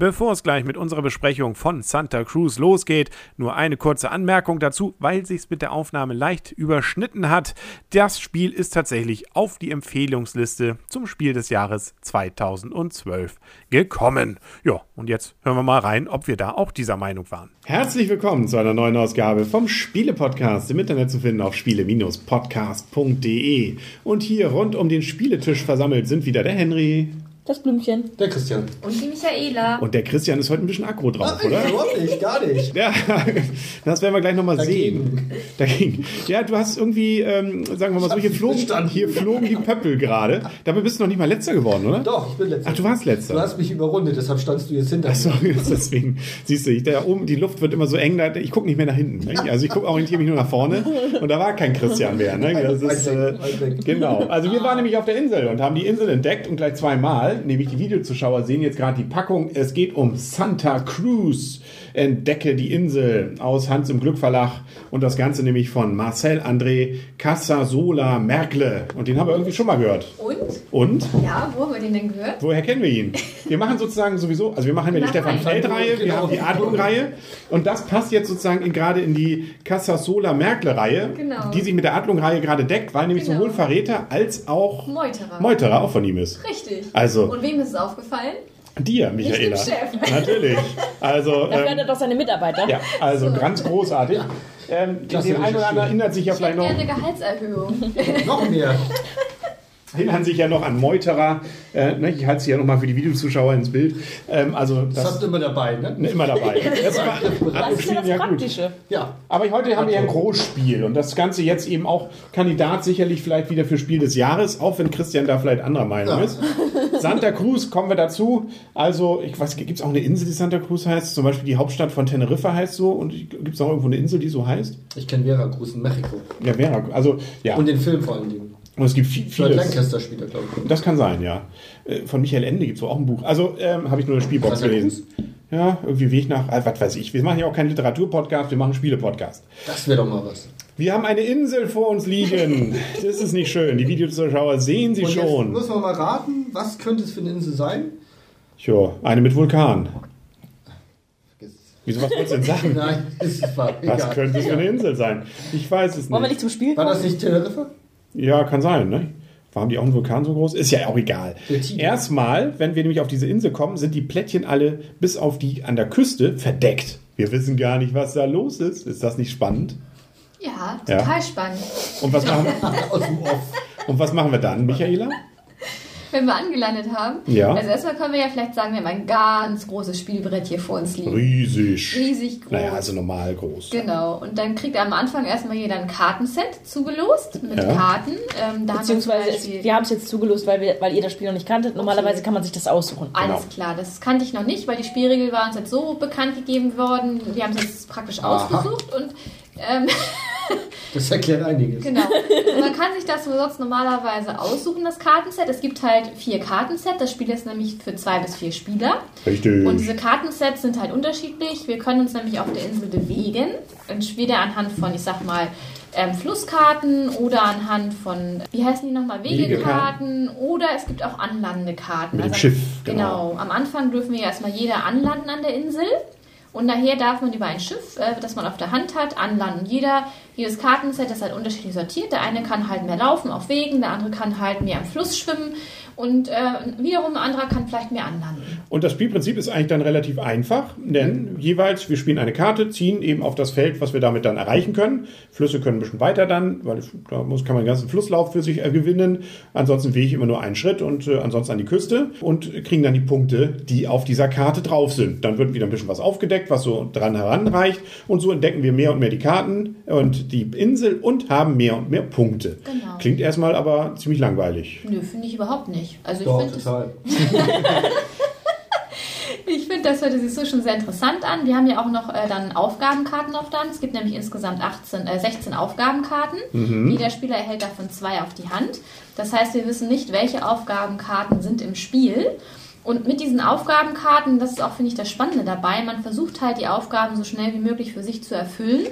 Bevor es gleich mit unserer Besprechung von Santa Cruz losgeht, nur eine kurze Anmerkung dazu, weil sich's mit der Aufnahme leicht überschnitten hat. Das Spiel ist tatsächlich auf die Empfehlungsliste zum Spiel des Jahres 2012 gekommen. Ja, und jetzt hören wir mal rein, ob wir da auch dieser Meinung waren. Herzlich willkommen zu einer neuen Ausgabe vom Spiele-Podcast im Internet zu finden auf spiele-podcast.de. Und hier rund um den Spieletisch versammelt sind wieder der Henry. Das Blümchen. Der Christian. Und die Michaela. Und der Christian ist heute ein bisschen aggro drauf, Ach, oder? Überhaupt nicht, gar nicht. Ja, das werden wir gleich nochmal sehen. Dagegen. Ja, du hast irgendwie, ähm, sagen wir mal so, hier flogen, hier flogen die Pöppel gerade. Dabei bist du noch nicht mal letzter geworden, oder? Doch, ich bin letzter. Ach, du warst letzter. Du hast mich überrundet, deshalb standst du jetzt hinter Achso, mir. deswegen, siehst du, ich, da oben, die Luft wird immer so eng, da, ich gucke nicht mehr nach hinten. Ne? Also ich gucke orientiere mich nur nach vorne und da war kein Christian mehr. Ne? Das ist, äh, genau. Also wir waren nämlich auf der Insel und haben die Insel entdeckt und gleich zweimal, nämlich die Videozuschauer sehen jetzt gerade die Packung. Es geht um Santa Cruz. Entdecke die Insel aus Hans im Glück Verlag und das Ganze nämlich von Marcel André Casasola Merkle. Und den haben wir irgendwie schon mal gehört. Und? Und? Ja, wo haben wir den denn gehört? Woher kennen wir ihn? Wir machen sozusagen sowieso, also wir machen ja die Stefan Reihe. Feld-Reihe, wir Genau. haben die Adlung-Reihe und das passt jetzt sozusagen in, gerade in die Casasola-Merkle-Reihe, Genau. die sich mit der Adlung-Reihe gerade deckt, weil nämlich Genau. sowohl Verräter als auch Meuterer. Meuterer auch von ihm ist. Richtig. Also- Und wem ist es aufgefallen? Dir, Michaela. Nicht dem Chef. Natürlich. Also, er ähm, doch seine Mitarbeiter. ja, also ganz großartig. Ähm, den einen oder anderen erinnert sich ja Ich hätte vielleicht noch. gerne eine Gehaltserhöhung. Noch mehr. erinnern sich ja noch an Meuterer. Äh, ne, ich halte sie ja nochmal für die Videozuschauer ins Bild. Ähm, also Das das hast du immer dabei, ne? ne, immer dabei. Das war, Das ist ja das ja gut. Praktische. Ja. Aber heute haben wir ja ein Großspiel und das Ganze jetzt eben auch Kandidat sicherlich vielleicht wieder für Spiel des Jahres, auch wenn Christian da vielleicht anderer Meinung Ja. ist. Santa Cruz, kommen wir dazu. Also, ich weiß, gibt es auch eine Insel, die Santa Cruz heißt? Zum Beispiel die Hauptstadt von Teneriffa heißt so und gibt es auch irgendwo eine Insel, die so heißt? Ich kenne Veracruz in Mexiko. Ja, Vera. Also, ja. Und den Film vor allen Dingen. Und es gibt viel, vieles. Lancaster spielt er, glaube ich. Das kann sein, ja. Äh, Von Michael Ende gibt es auch ein Buch. Also ähm, habe ich nur eine Spielbox gelesen. Ja, irgendwie Weg nach, äh, was weiß ich. Wir machen ja auch keinen Literaturpodcast, wir machen Spiele-Podcast. Das wäre doch mal was. Wir haben eine Insel vor uns liegen. Das ist nicht schön. Die Videozuschauer sehen sie Und jetzt schon. müssen wir mal raten, was könnte es für eine Insel sein? Tja, eine mit Vulkan. Wieso, was wolltest du denn sagen? Nein, ist es wahr. Was Egal. könnte es für eine Insel sein? Ich weiß es Wollen wir nicht. nicht zum Spiel War kommen? das nicht Teneriffa? Ja, kann sein, ne? Warum die auch einen Vulkan so groß? Ist ja auch egal. Erstmal, wenn wir nämlich auf diese Insel kommen, sind die Plättchen alle bis auf die an der Küste verdeckt. Wir wissen gar nicht, was da los ist. Ist das nicht spannend? Ja, Ja. total spannend. Und was machen, und was machen wir dann, Michaela? Wenn wir angelandet haben. Ja. Also erstmal können wir ja vielleicht sagen, wir haben ein ganz großes Spielbrett hier vor uns liegen. Riesig. Riesig groß. Naja, also normal groß. Genau, und dann kriegt am Anfang erstmal jeder ein Kartenset zugelost mit Ja. Karten. Ähm, da haben wir Beziehungsweise, wir haben es jetzt zugelost, weil, wir, weil ihr das Spiel noch nicht kanntet. Normalerweise kann man sich das aussuchen. Alles Genau. klar, das kannte ich noch nicht, weil die Spielregel war uns jetzt so bekannt gegeben worden. Wir haben es jetzt praktisch Aha. ausgesucht und ähm, Das erklärt einiges. genau. Also man kann sich das so sonst normalerweise aussuchen, das Kartenset. Es gibt halt vier Kartenset. Das Spiel ist nämlich für zwei bis vier Spieler. Richtig. Und diese Kartensets sind halt unterschiedlich. Wir können uns nämlich auf der Insel bewegen. Entweder anhand von, ich sag mal, ähm, Flusskarten oder anhand von, wie heißen die nochmal, Wegekarten oder es gibt auch Anlandekarten. Mit dem Schiff, Genau. genau. Am Anfang dürfen wir erstmal jeder anlanden an der Insel. Und nachher darf man über ein Schiff, äh, das man auf der Hand hat, anlanden. Jeder, jedes Kartenset ist halt unterschiedlich sortiert. Der eine kann halt mehr laufen auf Wegen, der andere kann halt mehr am Fluss schwimmen und äh, wiederum ein anderer kann vielleicht mehr anlanden. Und das Spielprinzip ist eigentlich dann relativ einfach, denn jeweils, wir spielen eine Karte, ziehen eben auf das Feld, was wir damit dann erreichen können. Flüsse können ein bisschen weiter dann, weil da muss, kann man den ganzen Flusslauf für sich äh, gewinnen. Ansonsten wähle ich immer nur einen Schritt und äh, ansonsten an die Küste und kriegen dann die Punkte, die auf dieser Karte drauf sind. Dann wird wieder ein bisschen was aufgedeckt, was so dran heranreicht und so entdecken wir mehr und mehr die Karten und die Insel und haben mehr und mehr Punkte. Genau. Klingt erstmal aber ziemlich langweilig. Nö, finde ich überhaupt nicht. Also ich Doch, finde das, total. ich find, das hört sich so schon sehr interessant an. Wir haben ja auch noch äh, dann Aufgabenkarten auf dann. Es gibt nämlich insgesamt 18, äh, 16 Aufgabenkarten. Jeder Spieler erhält davon zwei auf die Hand. Das heißt, wir wissen nicht, welche Aufgabenkarten sind im Spiel. Und mit diesen Aufgabenkarten, das ist auch, finde ich, das Spannende dabei, man versucht halt die Aufgaben so schnell wie möglich für sich zu erfüllen,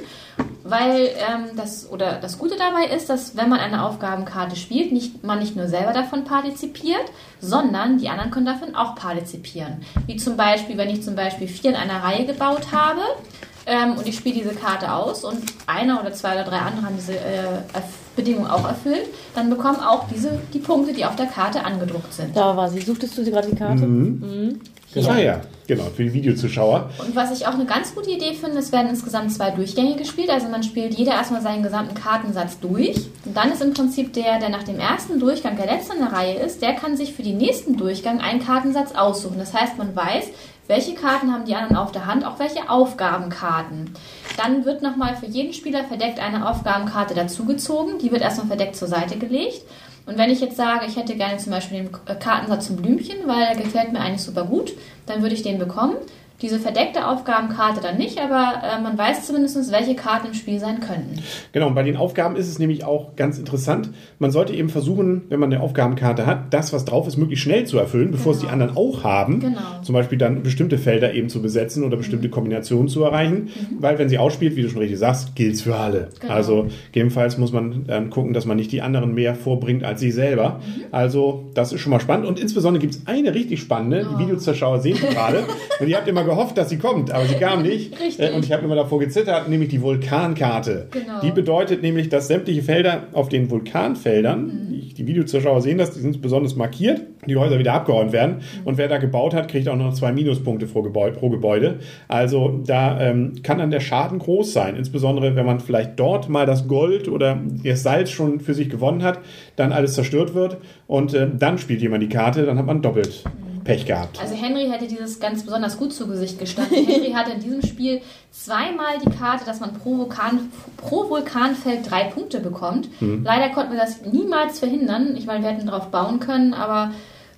weil ähm, das, oder das Gute dabei ist, dass wenn man eine Aufgabenkarte spielt, nicht, man nicht nur selber davon partizipiert, sondern die anderen können davon auch partizipieren. Wie zum Beispiel, wenn ich zum Beispiel vier in einer Reihe gebaut habe, ähm, und ich spiele diese Karte aus und einer oder zwei oder drei andere haben diese äh, Bedingung auch erfüllt, dann bekommen auch diese die Punkte, die auf der Karte angedruckt sind. Da war sie. Suchtest du sie gerade die Karte? Genau. Ah ja, genau, für die Videozuschauer. Und was ich auch eine ganz gute Idee finde, es werden insgesamt zwei Durchgänge gespielt. Also man spielt jeder erstmal seinen gesamten Kartensatz durch. Und dann ist im Prinzip der, der nach dem ersten Durchgang der letzte in der Reihe ist, der kann sich für den nächsten Durchgang einen Kartensatz aussuchen. Das heißt, man weiß, welche Karten haben die anderen auf der Hand, auch welche Aufgabenkarten. Dann wird nochmal für jeden Spieler verdeckt eine Aufgabenkarte dazugezogen. Die wird erstmal verdeckt zur Seite gelegt. Und wenn ich jetzt sage, ich hätte gerne zum Beispiel den Kartensatz zum Blümchen, weil der gefällt mir eigentlich super gut, dann würde ich den bekommen. Diese verdeckte Aufgabenkarte dann nicht, aber äh, man weiß zumindest, welche Karten im Spiel sein könnten. Genau, und bei den Aufgaben ist es nämlich auch ganz interessant. Man sollte eben versuchen, wenn man eine Aufgabenkarte hat, das, was drauf ist, möglichst schnell zu erfüllen, bevor es die anderen auch haben. Genau. Zum Beispiel dann bestimmte Felder eben zu besetzen oder bestimmte Kombinationen zu erreichen. Weil wenn sie ausspielt, wie du schon richtig sagst, gilt es für alle. Genau. Also gegebenenfalls muss man dann gucken, dass man nicht die anderen mehr vorbringt als sie selber. Also das ist schon mal spannend. Und insbesondere gibt es eine richtig spannende, die Videozuschauer sehen gerade. Und ihr habt immer gehofft, dass sie kommt, aber sie kam nicht. Richtig. Äh, Und ich habe immer davor gezittert, nämlich die Vulkankarte. Genau. Die bedeutet nämlich, dass sämtliche Felder auf den Vulkanfeldern, Mhm. die, Videozuschauer sehen das, die sind besonders markiert, die Häuser wieder abgeräumt werden. Mhm. Und wer da gebaut hat, kriegt auch noch zwei Minuspunkte pro Gebäude. Pro Gebäude. Also da ähm, kann dann der Schaden groß sein, insbesondere wenn man vielleicht dort mal das Gold oder das Salz schon für sich gewonnen hat, dann alles zerstört wird und äh, dann spielt jemand die Karte, dann hat man doppelt Pech gehabt. Also Henry hätte dieses ganz besonders gut zu Gesicht gestanden. Henry hatte in diesem Spiel zweimal die Karte, dass man pro, Vulkan, pro Vulkanfeld drei Punkte bekommt. Mhm. Leider konnten wir das niemals verhindern. Ich meine, wir hätten darauf bauen können, aber...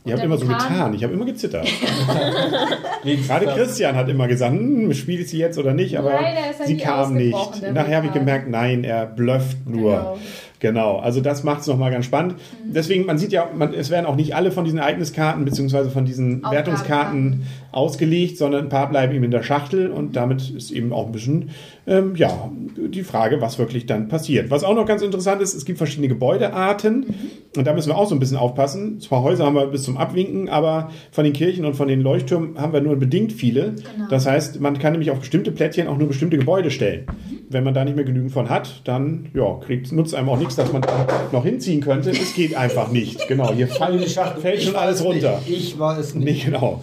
Ihr habt immer so getan, ich habe immer gezittert. Gerade Christian hat immer gesagt, hm, spiele ich sie jetzt oder nicht, aber Leider ist er sie nie kam nicht. Nachher habe ich gemerkt, nein, er blufft nur. Genau. Genau, also das macht es nochmal ganz spannend. Deswegen, man sieht ja, man, es werden auch nicht alle von diesen Ereigniskarten beziehungsweise von diesen Aufgabenkarten. Wertungskarten ausgelegt, sondern ein paar bleiben eben in der Schachtel und damit ist eben auch ein bisschen, ähm, ja, die Frage, was wirklich dann passiert. Was auch noch ganz interessant ist, es gibt verschiedene Gebäudearten und da müssen wir auch so ein bisschen aufpassen. Zwar Häuser haben wir bis zum Abwinken, aber von den Kirchen und von den Leuchttürmen haben wir nur bedingt viele. Genau. Das heißt, man kann nämlich auf bestimmte Plättchen auch nur bestimmte Gebäude stellen. Wenn man da nicht mehr genügend von hat, dann ja, kriegt, nutzt einem auch nichts, dass man da noch hinziehen könnte. Es geht einfach nicht. Genau, hier fallen, fällt schon war alles es runter. Nicht. Ich war es nicht. Nee, genau.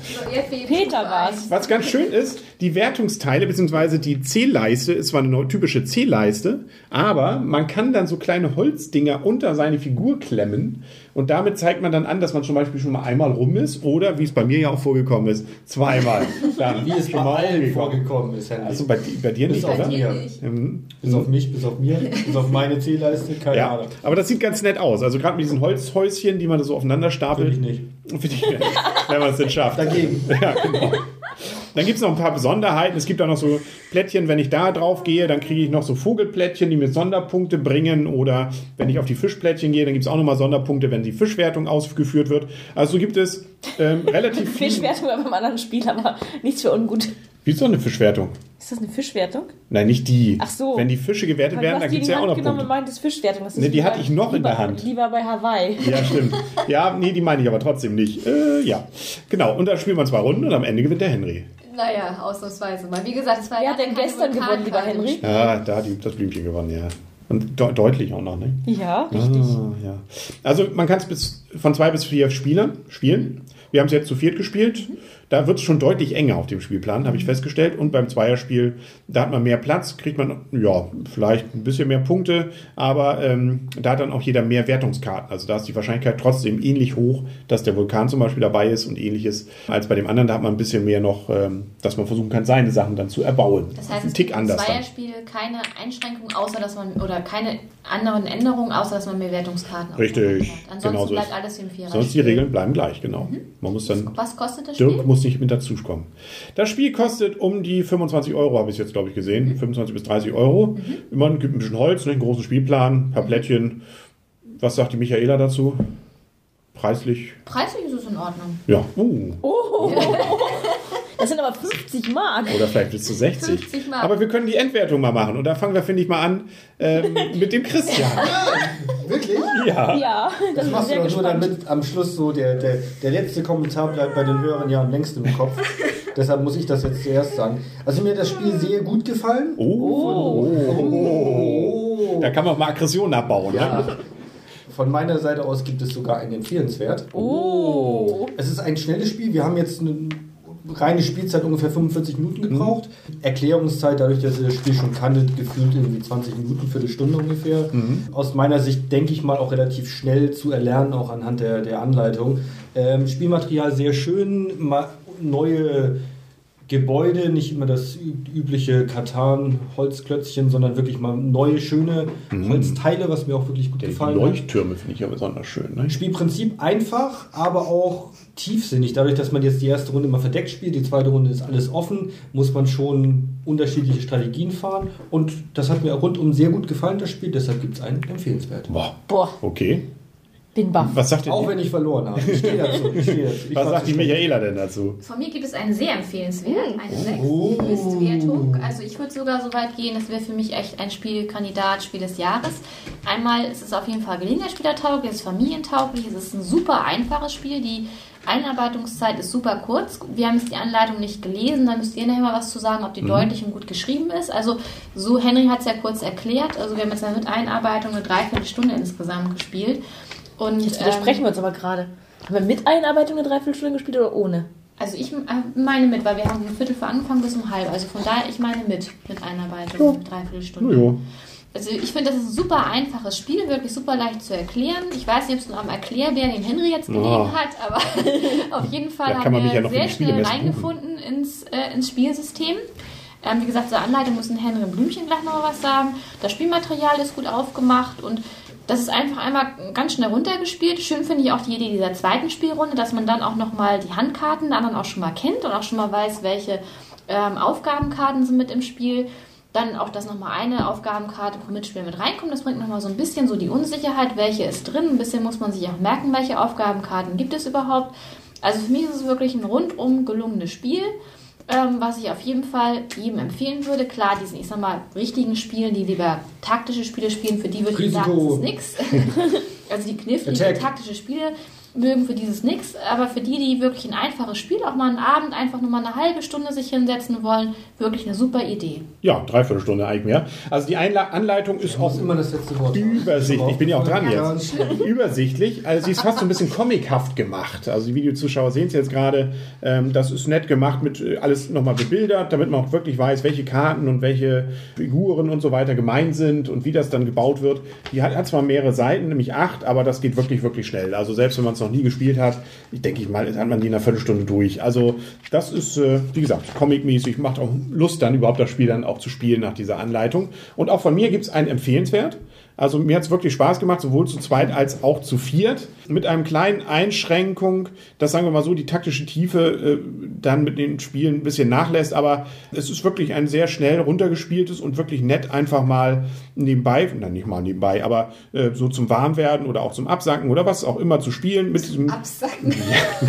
Peter war's. Was ganz schön ist, die Wertungsteile bzw. die Zählleiste ist zwar eine typische Zählleiste, aber man kann dann so kleine Holzdinger unter seine Figur klemmen und damit zeigt man dann an, dass man zum Beispiel schon mal einmal rum ist oder, wie es bei mir ja auch vorgekommen ist, zweimal. Wie es bei allen vorgekommen ist, Henry. Also bei, bei dir Bis nicht, oder? mir. Mhm. Bis auf mich, bis auf mir, bis auf meine Zählleiste, keine Ja, Ahnung. aber das sieht ganz nett aus. Also gerade mit diesen Holzhäuschen, die man so aufeinander stapelt. Finde ich nicht. Finde ich nett, wenn man es denn schafft. Dagegen. Ja, genau. Dann gibt es noch ein paar Besonderheiten. Es gibt auch noch so Plättchen, wenn ich da drauf gehe, dann kriege ich noch so Vogelplättchen, die mir Sonderpunkte bringen. Oder wenn ich auf die Fischplättchen gehe, dann gibt es auch nochmal Sonderpunkte, wenn die Fischwertung ausgeführt wird. Also so gibt es ähm, relativ viel. Fischwertung beim anderen Spiel, aber nichts für ungut. Wie ist so eine Fischwertung? Ist das eine Fischwertung? Nein, nicht die. Ach so. Wenn die Fische gewertet werden, dann gibt es ja auch Hand noch genommen Punkte. und meintest Fischwertung. Das ist Nee, die lieber- hatte ich noch in der lieber- Hand. Lieber bei Hawaii. Ja, stimmt. Ja, nee, die meine ich aber trotzdem nicht. Äh, ja, genau. Und da spielt man zwei Runden und am Ende gewinnt der Henry. Naja, ausnahmsweise mal. Wie gesagt, es war hat denn gestern gewonnen, lieber. Henry? Ja, da hat das Blümchen gewonnen, ja. Und de deutlich auch noch, ne? Ja, richtig. Ah, ja. Also man kann es bis von zwei bis vier Spieler spielen. Wir haben es jetzt zu viert gespielt. Da wird es schon deutlich enger auf dem Spielplan, habe ich festgestellt. Und beim Zweierspiel, da hat man mehr Platz, kriegt man ja vielleicht ein bisschen mehr Punkte, aber ähm, da hat dann auch jeder mehr Wertungskarten. Also da ist die Wahrscheinlichkeit trotzdem ähnlich hoch, dass der Vulkan zum Beispiel dabei ist und ähnliches als bei dem anderen. Da hat man ein bisschen mehr noch, ähm, dass man versuchen kann, seine Sachen dann zu erbauen. Das heißt, ein Tick gibt im anders dann. Zweierspiel keine Einschränkungen, außer dass man, oder keine anderen Änderungen, außer dass man mehr Wertungskarten Richtig. Ansonsten genau so bleibt ist- alles im Vierer. Sonst die Regeln bleiben gleich, genau. Man muss dann Was kostet das Spiel? Muss nicht mit dazukommen. Das Spiel kostet um die 25 Euro, habe ich jetzt, glaube ich, gesehen. 25 bis 30 Euro. Immer gibt ein bisschen Holz, ne, einen großen Spielplan, ein paar Plättchen. Was sagt die Michaela dazu? Preislich, Preislich ist es in Ordnung. ja. Uh. Das sind aber 50 Mark. Oder vielleicht bis zu 60. 50 Mark. Aber wir können die Endwertung mal machen. Und da fangen wir, finde ich, mal an ähm, mit dem Christian. Wirklich? Ja. Ja, das Das machst du doch nur, damit am Schluss so der, der, der letzte Kommentar bleibt bei den Hörern ja am längsten im Kopf. Deshalb muss ich das jetzt zuerst sagen. Also mir hat das Spiel sehr gut gefallen. Oh. Oh. Da kann man mal Aggression abbauen. Ne? Ja. Von meiner Seite aus gibt es sogar einen empfehlenswert. Oh. Es ist ein schnelles Spiel. Wir haben jetzt eine reine Spielzeit ungefähr 45 Minuten gebraucht. Erklärungszeit, dadurch, dass ihr das Spiel schon kanntet, gefühlt irgendwie 20 Minuten, Viertelstunde ungefähr. Aus meiner Sicht denke ich mal auch relativ schnell zu erlernen, auch anhand der, der Anleitung. Ähm, Spielmaterial sehr schön, neue Gebäude, nicht immer das üb- übliche Katan-Holzklötzchen, sondern wirklich mal neue, schöne Holzteile, was mir auch wirklich gut Die gefallen hat. Leuchttürme finde ich ja besonders schön. Ne? Spielprinzip einfach, aber auch tiefsinnig. Dadurch, dass man jetzt die erste Runde immer verdeckt spielt, die zweite Runde ist alles offen, muss man schon unterschiedliche Strategien fahren. Und das hat mir rundum sehr gut gefallen, das Spiel. Deshalb gibt es einen empfehlenswert. Boah. Boah, Okay. Bin baff. Was sagt, Auch die, wenn ich verloren habe. Ich stehe dazu. Ich stehe dazu. Ich was sagt die. Michaela denn dazu? Von mir gibt es einen sehr empfehlenswert, eine 6 Oh. Bestwertung. Also ich würde sogar so weit gehen, das wäre für mich echt ein Spielkandidat, Spiel des Jahres. Einmal ist es auf jeden Fall Gelegenheitsspielertauglich, es ist familientauglich, es ist ein super einfaches Spiel, die Einarbeitungszeit ist super kurz. Wir haben jetzt die Anleitung nicht gelesen, da müsst ihr nachher mal was zu sagen, ob die deutlich und gut geschrieben ist. Also so, Henry hat es ja kurz erklärt, also wir haben jetzt mit Einarbeitung eine Dreiviertelstunde insgesamt gespielt. Und, Jetzt widersprechen wir uns aber gerade. Haben wir mit Einarbeitung eine Dreiviertelstunde gespielt oder ohne? Also ich äh, meine mit, weil wir haben um Viertel vor angefangen bis um halb. Also von daher, ich meine mit, mit Einarbeitung, mit dreiviertel Stunde. Jojo. Also ich finde, das ist ein super einfaches Spiel, wirklich super leicht zu erklären. Ich weiß nicht, ob es nur am Erklärbär den Henry jetzt gelegen Oh. hat, aber auf jeden Fall haben wir ja noch sehr schnell reingefunden ins, äh, ins Spielsystem. Ähm, wie gesagt, zur Anleitung muss ein Henry Blümchen gleich noch was sagen. Das Spielmaterial ist gut aufgemacht und das ist einfach einmal ganz schnell runtergespielt. Schön finde ich auch die Idee dieser zweiten Spielrunde, dass man dann auch nochmal die Handkarten der anderen auch schon mal kennt und auch schon mal weiß, welche ähm, Aufgabenkarten sind mit im Spiel. Dann auch, dass nochmal eine Aufgabenkarte pro Mitspieler mit reinkommt. Das bringt nochmal so ein bisschen so die Unsicherheit, welche ist drin. Ein bisschen muss man sich auch merken, welche Aufgabenkarten gibt es überhaupt. Also für mich ist es wirklich ein rundum gelungenes Spiel, ähm, was ich auf jeden Fall jedem empfehlen würde. Klar, diesen, ich sag mal, richtigen Spielen, die lieber taktische Spiele spielen, für die würde ich sagen, das ist nichts. also die knifflige Attack. taktische Spiele mögen für dieses nix, aber für die, die wirklich ein einfaches Spiel, auch mal einen Abend einfach nur mal eine halbe Stunde sich hinsetzen wollen, wirklich eine super Idee. Ja, Dreiviertelstunde eigentlich mehr. Also die Einla Anleitung ist auch Das ist immer das letzte Wort. übersichtlich. Ich bin ja auch dran jetzt. Übersichtlich. Also sie ist fast so ein bisschen comichaft gemacht. Also die Videozuschauer sehen es jetzt gerade. Ähm, das ist nett gemacht mit äh, alles nochmal bebildert, damit man auch wirklich weiß, welche Karten und welche Figuren und so weiter gemeint sind und wie das dann gebaut wird. Die hat, hat zwar mehrere Seiten, nämlich acht, aber das geht wirklich, wirklich schnell. Also selbst wenn man es noch nie gespielt hat, ich denke ich mal, hat man die in einer Viertelstunde durch. Also das ist, äh, wie gesagt, comicmäßig, macht auch Lust dann überhaupt das Spiel dann auch zu spielen nach dieser Anleitung. Und auch von mir gibt es einen Empfehlenswert. Also mir hat es wirklich Spaß gemacht, sowohl zu zweit als auch zu viert. Mit einem kleinen Einschränkung, dass sagen wir mal so, die taktische Tiefe äh, dann mit den Spielen ein bisschen nachlässt. Aber es ist wirklich ein sehr schnell runtergespieltes und wirklich nett einfach mal nebenbei, nein, nicht mal nebenbei, aber äh, so zum Warmwerden oder auch zum Absacken oder was auch immer zu spielen. Mit diesem, Absacken.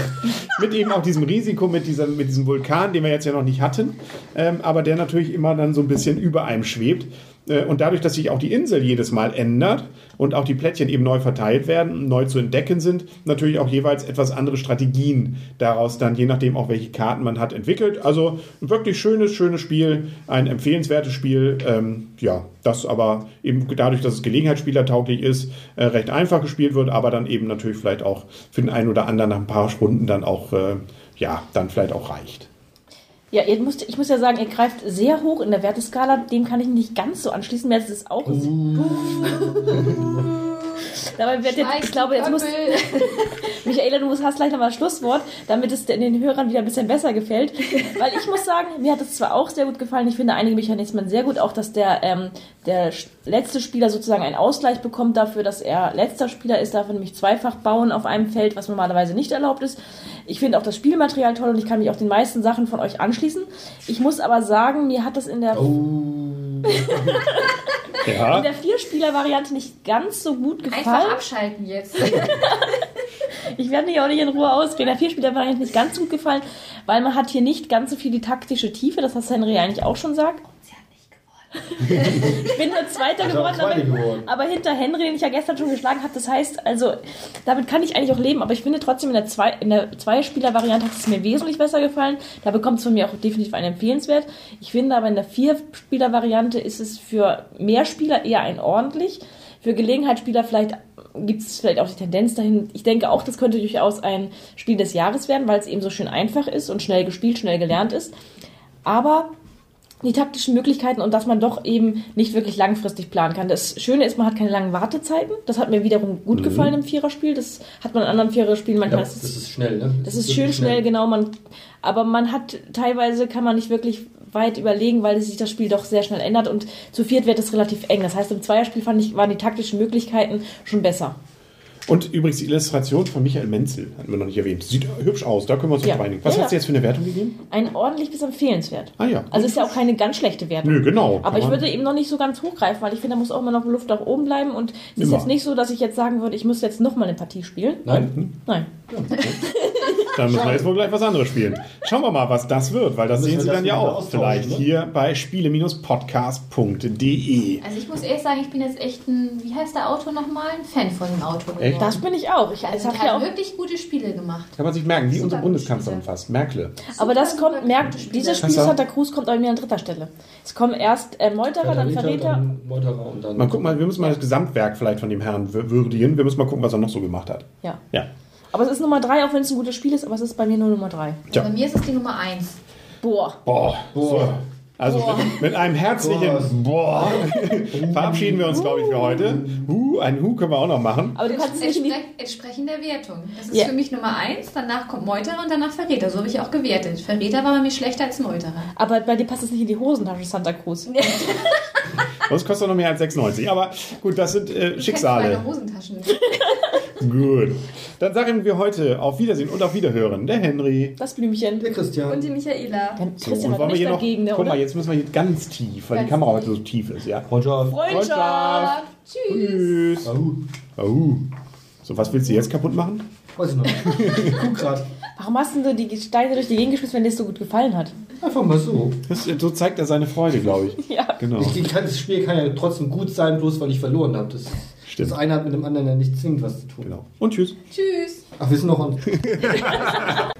mit eben auch diesem Risiko, mit diesem, mit diesem Vulkan, den wir jetzt ja noch nicht hatten, ähm, aber der natürlich immer dann so ein bisschen über einem schwebt. Äh, Und dadurch, dass sich auch die Insel jedes Mal ändert und auch die Plättchen eben neu verteilt werden, neu zu entdecken sind, natürlich auch jeweils etwas andere Strategien daraus dann, je nachdem auch welche Karten man hat, entwickelt. Also ein wirklich schönes, schönes Spiel, ein empfehlenswertes Spiel. Ähm, ja, das aber eben dadurch, dass es gelegenheitsspielertauglich ist, äh, recht einfach gespielt wird, aber dann eben natürlich vielleicht auch für den einen oder anderen nach ein paar Stunden dann auch, äh, ja, dann vielleicht auch reicht. Ja, ihr müsst, ich muss ja sagen, ihr greift sehr hoch in der Werteskala. Dem kann ich nicht ganz so anschließen. Mir ist es auch. Dabei wird jetzt, ich glaube, jetzt muss Michaela, du musst, hast gleich nochmal das Schlusswort, damit es den Hörern wieder ein bisschen besser gefällt. Weil ich muss sagen, mir hat es zwar auch sehr gut gefallen, ich finde einige Mechanismen sehr gut, auch dass der, ähm, der letzte Spieler sozusagen einen Ausgleich bekommt dafür, dass er letzter Spieler ist, darf er nämlich zweifach bauen auf einem Feld, was normalerweise nicht erlaubt ist. Ich finde auch das Spielmaterial toll und ich kann mich auch den meisten Sachen von euch anschließen. Ich muss aber sagen, mir hat das in der Ja. in der Vierspieler-Variante nicht ganz so gut Einfach gefallen. abschalten jetzt. Ich werde mich auch nicht in Ruhe ausreden. Der Vierspieler war eigentlich nicht ganz gut gefallen, weil man hat hier nicht ganz so viel die taktische Tiefe, das was Henry eigentlich auch schon sagt. Ich bin nur Zweiter Also geworden, Zweiter aber, geworden. aber hinter Henry, den ich ja gestern schon geschlagen habe. Das heißt, also damit kann ich eigentlich auch leben. Aber ich finde trotzdem in der, zwei, in der Zweispieler-Variante hat es mir wesentlich besser gefallen. Da bekommt es von mir auch definitiv einen empfehlenswert. Ich finde aber in der Vier-Spieler-Variante ist es für mehr Spieler eher ein ordentlich. Für Gelegenheitsspieler vielleicht gibt es vielleicht auch die Tendenz dahin. Ich denke auch, das könnte durchaus ein Spiel des Jahres werden, weil es eben so schön einfach ist und schnell gespielt, schnell gelernt ist. Aber die taktischen Möglichkeiten und dass man doch eben nicht wirklich langfristig planen kann. Das Schöne ist, man hat keine langen Wartezeiten. Das hat mir wiederum gut gefallen im Viererspiel. Das hat man in anderen Viererspielen Ja, manchmal. das ist schnell, ne? Das ist wirklich schön schnell, genau. Man, aber man hat teilweise kann man nicht wirklich weit überlegen, weil sich das Spiel doch sehr schnell ändert und zu viert wird es relativ eng. Das heißt, im Zweierspiel fand ich, waren die taktischen Möglichkeiten schon besser. Und übrigens die Illustration von Michael Menzel, hatten wir noch nicht erwähnt. Sieht hübsch aus, da können wir uns Ja. drauf einigen. Was Ja, hast du jetzt für eine Wertung gegeben? Ein ordentlich bis empfehlenswert. Ah ja. Also ist ja auch keine ganz schlechte Wertung. Nö, genau. Aber ich würde eben noch nicht so ganz hochgreifen, weil ich finde, da muss auch immer noch Luft nach oben bleiben. Und es ist Immer. jetzt nicht so, dass ich jetzt sagen würde, ich muss jetzt noch mal eine Partie spielen. Nein? Nein. Dann müssen wir jetzt wohl gleich was anderes spielen. Schauen wir mal, was das wird, weil das Müssen sehen Sie dann ja auch vielleicht ne? hier bei spiele-podcast.de. Also ich muss ehrlich sagen, ich bin jetzt echt ein, wie heißt der Autor nochmal? Ein Fan von dem Autor geworden. Echt? Das bin ich auch. Ich, Also habe ja hat auch wirklich gute Spiele gemacht. Kann man sich merken, wie Super unsere Bundeskanzlerin Spiele. fast, Merkel. aber das Super, kommt, merkt, dieses Spiel Santa Cruz kommt bei mir an dritter Stelle. Es kommen erst äh, Meuterer, dann Verräter. Dann Meuterer und dann. Mal gucken, mal, wir müssen mal das Gesamtwerk vielleicht von dem Herrn wür- würdigen. Wir müssen mal gucken, was er noch so gemacht hat. Ja. Ja. Aber es ist Nummer drei, auch wenn es ein gutes Spiel ist, aber es ist bei mir nur Nummer drei. Tja. Bei mir ist es die Nummer 1. Boah. Boah. Boah. So. Also Mit, mit einem herzlichen Boah verabschieden wir uns, glaube ich, für heute. Huh, ein Hu können wir auch noch machen. Aber du kannst es nicht entsprechend der Wertung. Das ist Ja. für mich Nummer 1, danach kommt Meuterer und danach Verräter. So habe ich auch gewertet. Verräter war bei mir schlechter als Meuterer. Aber bei dir passt es nicht in die Hosentasche, Santa Cruz. Das kostet doch noch mehr als 6,90. Aber gut, das sind äh, Du Schicksale. meine Hosentaschen. Gut. Dann sagen wir heute auf Wiedersehen und auf Wiederhören. Der Henry. Das Blümchen. Der Christian. Und die Michaela. Der So, Christian und war wollen wir nicht hier noch. dagegen, ne, Guck mal, jetzt müssen wir hier ganz tief, weil die Ganz Kamera heute so tief ist, ja. Freundschaft. Freundschaft. Tschüss. Tschüss. Ahu. Oh. So, was willst du jetzt kaputt machen? Weiß ich noch. Guck grad. Warum hast du die Steine durch die Gegend geschmissen, wenn dir das so gut gefallen hat? Einfach mal so. Das, so zeigt er seine Freude, glaube ich. Ja. Genau. Ich, ich kann, das Spiel kann ja trotzdem gut sein, bloß weil ich verloren habe. Das, Stimmt. das eine hat mit dem anderen ja nicht zwingend was zu tun. Genau. Und tschüss. Tschüss. Ach, wir sind noch an.